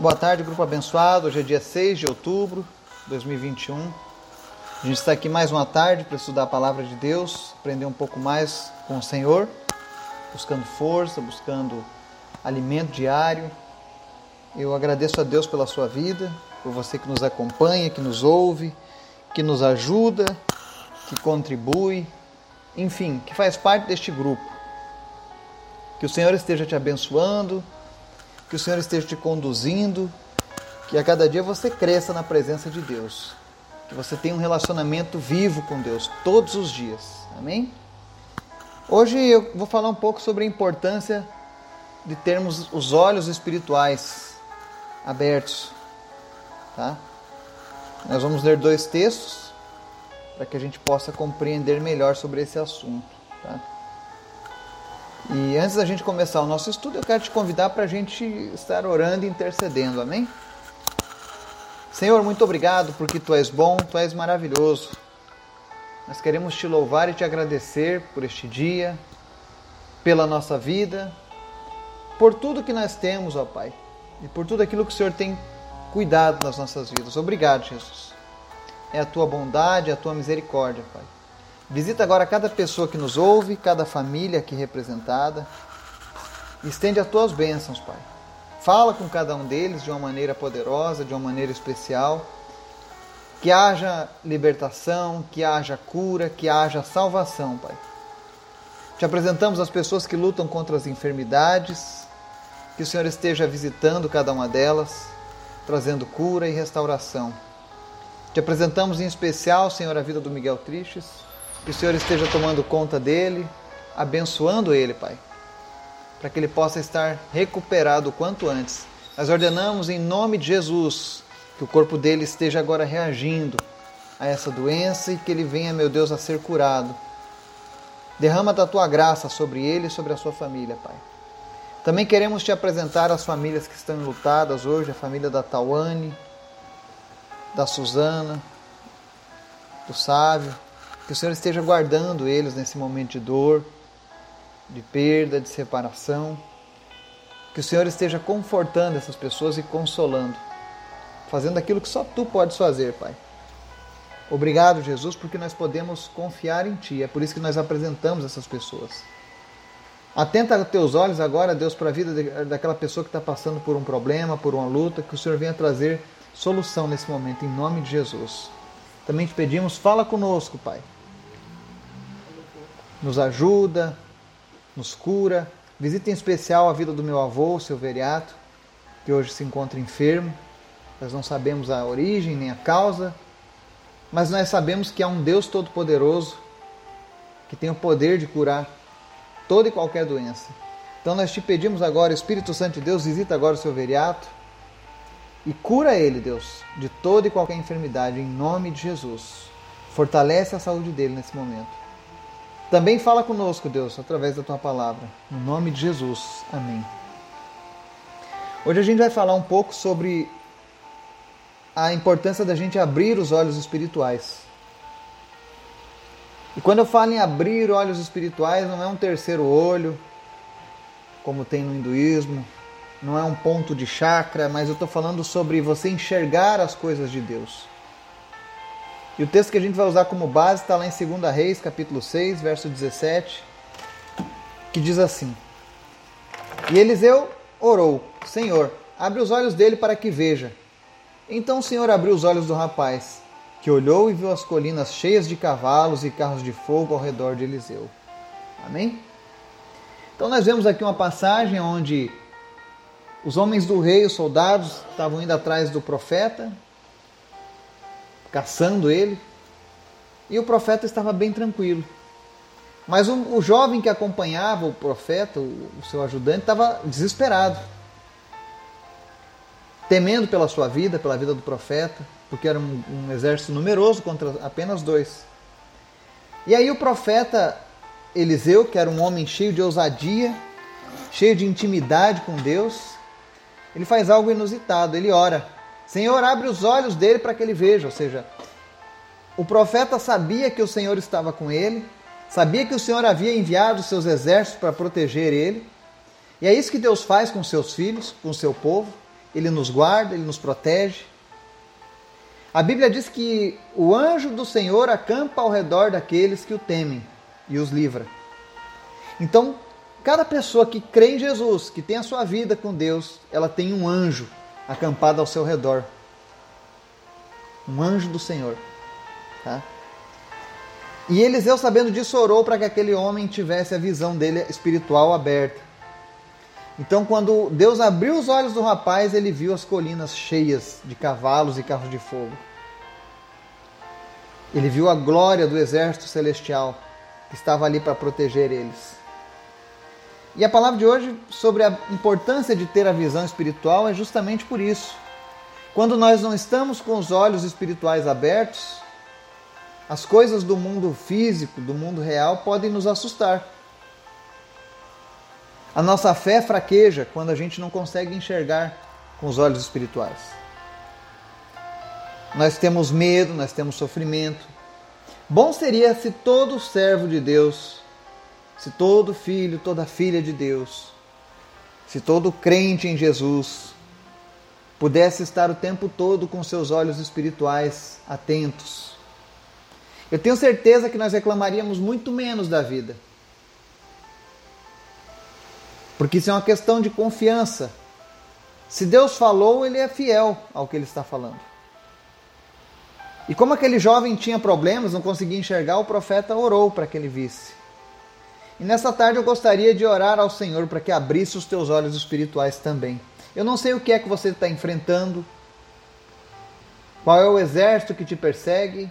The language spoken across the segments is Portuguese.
Boa tarde, grupo abençoado. Hoje é dia 6 de outubro de 2021. A gente está aqui mais uma tarde para estudar a palavra de Deus, aprender um pouco mais com o Senhor, buscando força, buscando alimento diário. Eu agradeço a Deus pela sua vida, por você que nos acompanha, que nos ouve, que nos ajuda, que contribui, enfim, que faz parte deste grupo. Que o Senhor esteja te abençoando, que o Senhor esteja te conduzindo, que a cada dia você cresça na presença de Deus, que você tenha um relacionamento vivo com Deus todos os dias. Amém? Hoje eu vou falar um pouco sobre a importância de termos os olhos espirituais abertos, tá? Nós vamos ler dois textos para que a gente possa compreender melhor sobre esse assunto, tá? E antes da gente começar o nosso estudo, eu quero te convidar para a gente estar orando e intercedendo, amém? Senhor, muito obrigado porque tu és bom, tu és maravilhoso. Nós queremos te louvar e te agradecer por este dia, pela nossa vida, por tudo que nós temos, ó Pai, e por tudo aquilo que o Senhor tem cuidado nas nossas vidas. Obrigado, Jesus. É a tua bondade, é a tua misericórdia, Pai. Visita agora cada pessoa que nos ouve, cada família aqui representada. Estende as tuas bênçãos, Pai. Fala com cada um deles de uma maneira poderosa, de uma maneira especial. Que haja libertação, que haja cura, que haja salvação, Pai. Te apresentamos as pessoas que lutam contra as enfermidades. Que o Senhor esteja visitando cada uma delas, trazendo cura e restauração. Te apresentamos em especial, Senhor, a vida do Miguel Tristes que o Senhor esteja tomando conta dele, abençoando ele, Pai, para que ele possa estar recuperado o quanto antes. Nós ordenamos em nome de Jesus que o corpo dele esteja agora reagindo a essa doença e que ele venha, meu Deus, a ser curado. Derrama da tua graça sobre ele e sobre a sua família, Pai. Também queremos te apresentar as famílias que estão lutadas hoje, a família da Tawane, da Suzana, do Sávio, que o Senhor esteja guardando eles nesse momento de dor, de perda, de separação. Que o Senhor esteja confortando essas pessoas e consolando, fazendo aquilo que só tu podes fazer, Pai. Obrigado, Jesus, porque nós podemos confiar em Ti. É por isso que nós apresentamos essas pessoas. Atenta teus olhos agora, Deus, para a vida daquela pessoa que está passando por um problema, por uma luta, que o Senhor venha trazer solução nesse momento, em nome de Jesus. Também te pedimos, fala conosco, Pai nos ajuda, nos cura. Visita em especial a vida do meu avô, seu Veriato, que hoje se encontra enfermo. Nós não sabemos a origem nem a causa, mas nós sabemos que há um Deus Todo-Poderoso que tem o poder de curar toda e qualquer doença. Então nós te pedimos agora, Espírito Santo de Deus, visita agora o seu Veriato e cura ele, Deus, de toda e qualquer enfermidade, em nome de Jesus. Fortalece a saúde dele nesse momento. Também fala conosco, Deus, através da tua palavra. No nome de Jesus. Amém. Hoje a gente vai falar um pouco sobre a importância da gente abrir os olhos espirituais. E quando eu falo em abrir olhos espirituais, não é um terceiro olho, como tem no hinduísmo, não é um ponto de chakra, mas eu estou falando sobre você enxergar as coisas de Deus. E o texto que a gente vai usar como base está lá em 2 Reis, capítulo 6, verso 17, que diz assim: E Eliseu orou: Senhor, abre os olhos dele para que veja. Então o Senhor abriu os olhos do rapaz, que olhou e viu as colinas cheias de cavalos e carros de fogo ao redor de Eliseu. Amém? Então nós vemos aqui uma passagem onde os homens do rei, os soldados, estavam indo atrás do profeta, caçando ele. E o profeta estava bem tranquilo. Mas o, o jovem que acompanhava o profeta, o, o seu ajudante, estava desesperado. Temendo pela sua vida, pela vida do profeta, porque era um, um exército numeroso contra apenas dois. E aí o profeta Eliseu, que era um homem cheio de ousadia, cheio de intimidade com Deus, ele faz algo inusitado, ele ora. Senhor, abre os olhos dele para que ele veja. Ou seja, o profeta sabia que o Senhor estava com ele, sabia que o Senhor havia enviado seus exércitos para proteger ele. E é isso que Deus faz com seus filhos, com seu povo. ele nos guarda, ele nos protege. A Bíblia diz que o anjo do Senhor acampa ao redor daqueles que o temem e os livra. Então, cada pessoa que crê em Jesus, que tem a sua vida com Deus, ela tem um anjo acampado ao seu redor. Um anjo do Senhor. Tá? E Eliseu, sabendo disso, orou para que aquele homem tivesse a visão dele espiritual aberta. Então, quando Deus abriu os olhos do rapaz, ele viu as colinas cheias de cavalos e carros de fogo. Ele viu a glória do exército celestial que estava ali para proteger eles. E a palavra de hoje sobre a importância de ter a visão espiritual é justamente por isso. Quando nós não estamos com os olhos espirituais abertos, as coisas do mundo físico, do mundo real, podem nos assustar. A nossa fé fraqueja quando a gente não consegue enxergar com os olhos espirituais. Nós temos medo, nós temos sofrimento. Bom seria se todo servo de Deus, se todo filho, toda filha de Deus, se todo crente em Jesus pudesse estar o tempo todo com seus olhos espirituais atentos. Eu tenho certeza que nós reclamaríamos muito menos da vida. Porque isso é uma questão de confiança. Se Deus falou, ele é fiel ao que ele está falando. E como aquele jovem tinha problemas, não conseguia enxergar, o profeta orou para que ele visse. E nessa tarde eu gostaria de orar ao Senhor para que abrisse os teus olhos espirituais também. Eu não sei o que é que você está enfrentando, qual é o exército que te persegue,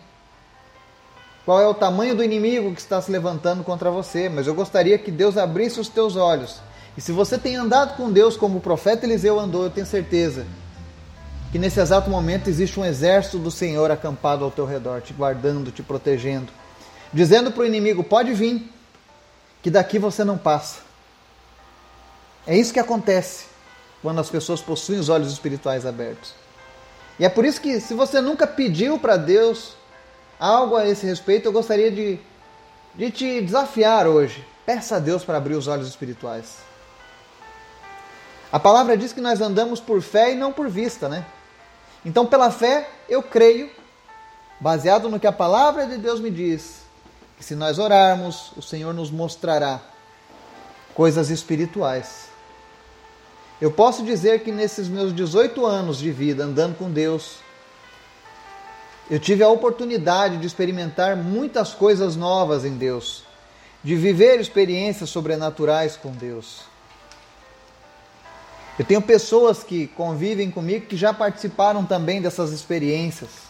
qual é o tamanho do inimigo que está se levantando contra você, mas eu gostaria que Deus abrisse os teus olhos. E se você tem andado com Deus como o profeta Eliseu andou, eu tenho certeza que nesse exato momento existe um exército do Senhor acampado ao teu redor, te guardando, te protegendo, dizendo para o inimigo: pode vir, que daqui você não passa. É isso que acontece quando as pessoas possuem os olhos espirituais abertos. E é por isso que, se você nunca pediu para Deus algo a esse respeito, eu gostaria de, de te desafiar hoje. Peça a Deus para abrir os olhos espirituais. A palavra diz que nós andamos por fé e não por vista, né? Então, pela fé, eu creio, baseado no que a palavra de Deus me diz, que se nós orarmos, o Senhor nos mostrará coisas espirituais. Eu posso dizer que nesses meus 18 anos de vida andando com Deus, eu tive a oportunidade de experimentar muitas coisas novas em Deus, de viver experiências sobrenaturais com Deus. Eu tenho pessoas que convivem comigo que já participaram também dessas experiências.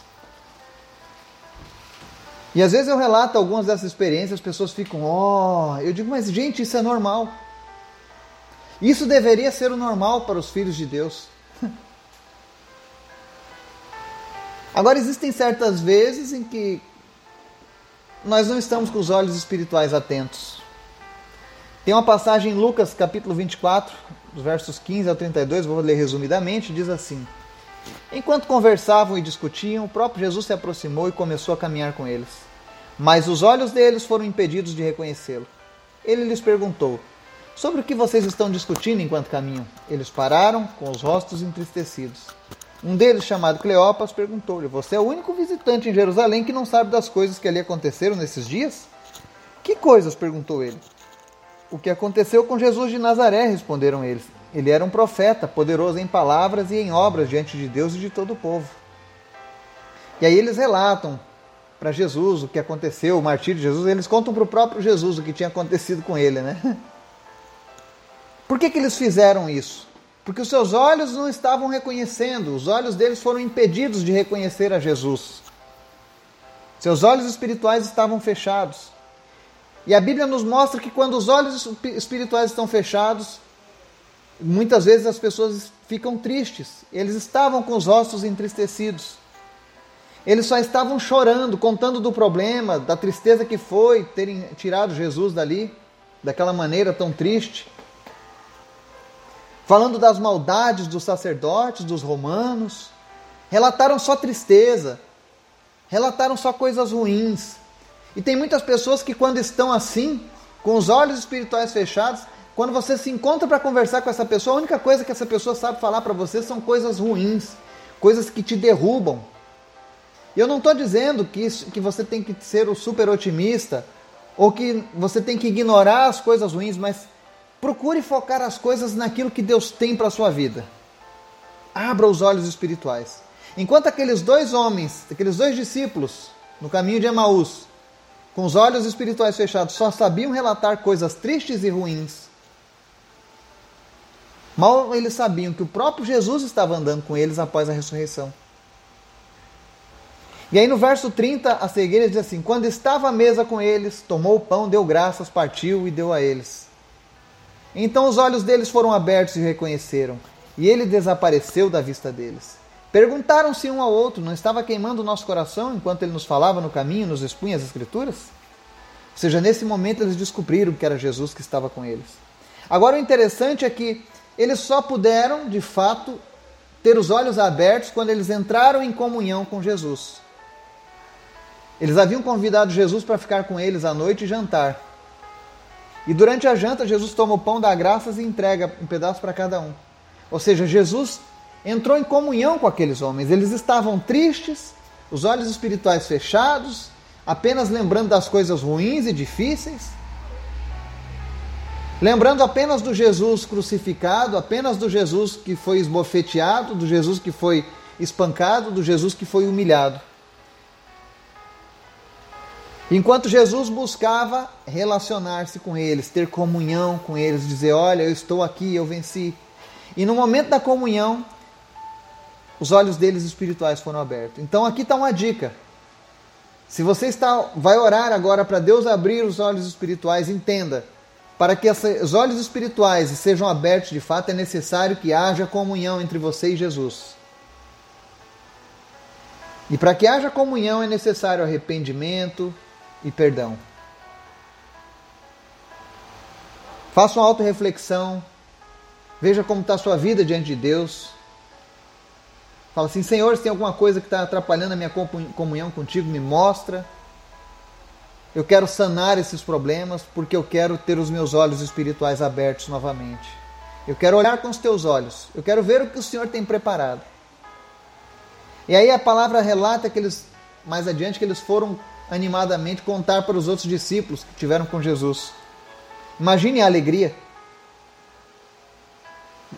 E às vezes eu relato algumas dessas experiências, as pessoas ficam, ó, oh. eu digo, mas gente, isso é normal. Isso deveria ser o normal para os filhos de Deus. Agora existem certas vezes em que nós não estamos com os olhos espirituais atentos. Tem uma passagem em Lucas capítulo 24, dos versos 15 ao 32, vou ler resumidamente, diz assim: Enquanto conversavam e discutiam, o próprio Jesus se aproximou e começou a caminhar com eles. Mas os olhos deles foram impedidos de reconhecê-lo. Ele lhes perguntou: Sobre o que vocês estão discutindo enquanto caminham? Eles pararam, com os rostos entristecidos. Um deles, chamado Cleopas, perguntou-lhe: Você é o único visitante em Jerusalém que não sabe das coisas que ali aconteceram nesses dias? Que coisas? perguntou ele. O que aconteceu com Jesus de Nazaré, responderam eles. Ele era um profeta, poderoso em palavras e em obras diante de Deus e de todo o povo. E aí eles relatam para Jesus o que aconteceu, o martírio de Jesus, eles contam para o próprio Jesus o que tinha acontecido com ele, né? Por que, que eles fizeram isso? Porque os seus olhos não estavam reconhecendo, os olhos deles foram impedidos de reconhecer a Jesus. Seus olhos espirituais estavam fechados. E a Bíblia nos mostra que quando os olhos espirituais estão fechados, muitas vezes as pessoas ficam tristes. Eles estavam com os rostos entristecidos. Eles só estavam chorando, contando do problema, da tristeza que foi terem tirado Jesus dali, daquela maneira tão triste. Falando das maldades dos sacerdotes, dos romanos. Relataram só tristeza, relataram só coisas ruins. E tem muitas pessoas que, quando estão assim, com os olhos espirituais fechados, quando você se encontra para conversar com essa pessoa, a única coisa que essa pessoa sabe falar para você são coisas ruins, coisas que te derrubam. E eu não estou dizendo que, isso, que você tem que ser o super otimista ou que você tem que ignorar as coisas ruins, mas procure focar as coisas naquilo que Deus tem para a sua vida. Abra os olhos espirituais. Enquanto aqueles dois homens, aqueles dois discípulos no caminho de Emaús, com os olhos espirituais fechados, só sabiam relatar coisas tristes e ruins, Mal eles sabiam que o próprio Jesus estava andando com eles após a ressurreição. E aí no verso 30 a seguir diz assim: Quando estava à mesa com eles, tomou o pão, deu graças, partiu e deu a eles. Então os olhos deles foram abertos e reconheceram, e ele desapareceu da vista deles. Perguntaram-se um ao outro: Não estava queimando o nosso coração enquanto ele nos falava no caminho, nos expunha as Escrituras? Ou seja, nesse momento eles descobriram que era Jesus que estava com eles. Agora o interessante é que eles só puderam, de fato, ter os olhos abertos quando eles entraram em comunhão com Jesus. Eles haviam convidado Jesus para ficar com eles à noite e jantar. E durante a janta, Jesus toma o pão, dá graças e entrega um pedaço para cada um. Ou seja, Jesus entrou em comunhão com aqueles homens. Eles estavam tristes, os olhos espirituais fechados, apenas lembrando das coisas ruins e difíceis. Lembrando apenas do Jesus crucificado, apenas do Jesus que foi esbofeteado, do Jesus que foi espancado, do Jesus que foi humilhado. Enquanto Jesus buscava relacionar-se com eles, ter comunhão com eles, dizer: Olha, eu estou aqui, eu venci. E no momento da comunhão, os olhos deles espirituais foram abertos. Então aqui está uma dica. Se você está, vai orar agora para Deus abrir os olhos espirituais, entenda para que os olhos espirituais sejam abertos de fato, é necessário que haja comunhão entre você e Jesus. E para que haja comunhão é necessário arrependimento e perdão. Faça uma auto-reflexão. Veja como está a sua vida diante de Deus. Fala assim: Senhor, se tem alguma coisa que está atrapalhando a minha comunhão contigo, me mostra. Eu quero sanar esses problemas porque eu quero ter os meus olhos espirituais abertos novamente. Eu quero olhar com os teus olhos. Eu quero ver o que o Senhor tem preparado. E aí a palavra relata que eles, mais adiante, que eles foram animadamente contar para os outros discípulos que tiveram com Jesus. Imagine a alegria.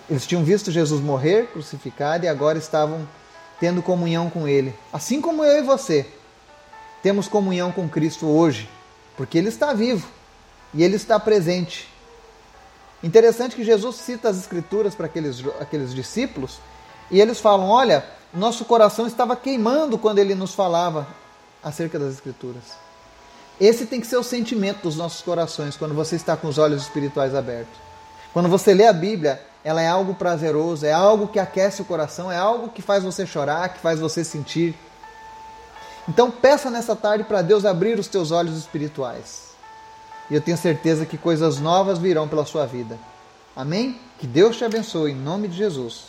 Eles tinham visto Jesus morrer, crucificado, e agora estavam tendo comunhão com Ele. Assim como eu e você temos comunhão com Cristo hoje, porque Ele está vivo e Ele está presente. Interessante que Jesus cita as Escrituras para aqueles, aqueles discípulos e eles falam: Olha, nosso coração estava queimando quando Ele nos falava acerca das Escrituras. Esse tem que ser o sentimento dos nossos corações quando você está com os olhos espirituais abertos. Quando você lê a Bíblia, ela é algo prazeroso, é algo que aquece o coração, é algo que faz você chorar, que faz você sentir. Então peça nessa tarde para Deus abrir os teus olhos espirituais. E eu tenho certeza que coisas novas virão pela sua vida. Amém? Que Deus te abençoe em nome de Jesus.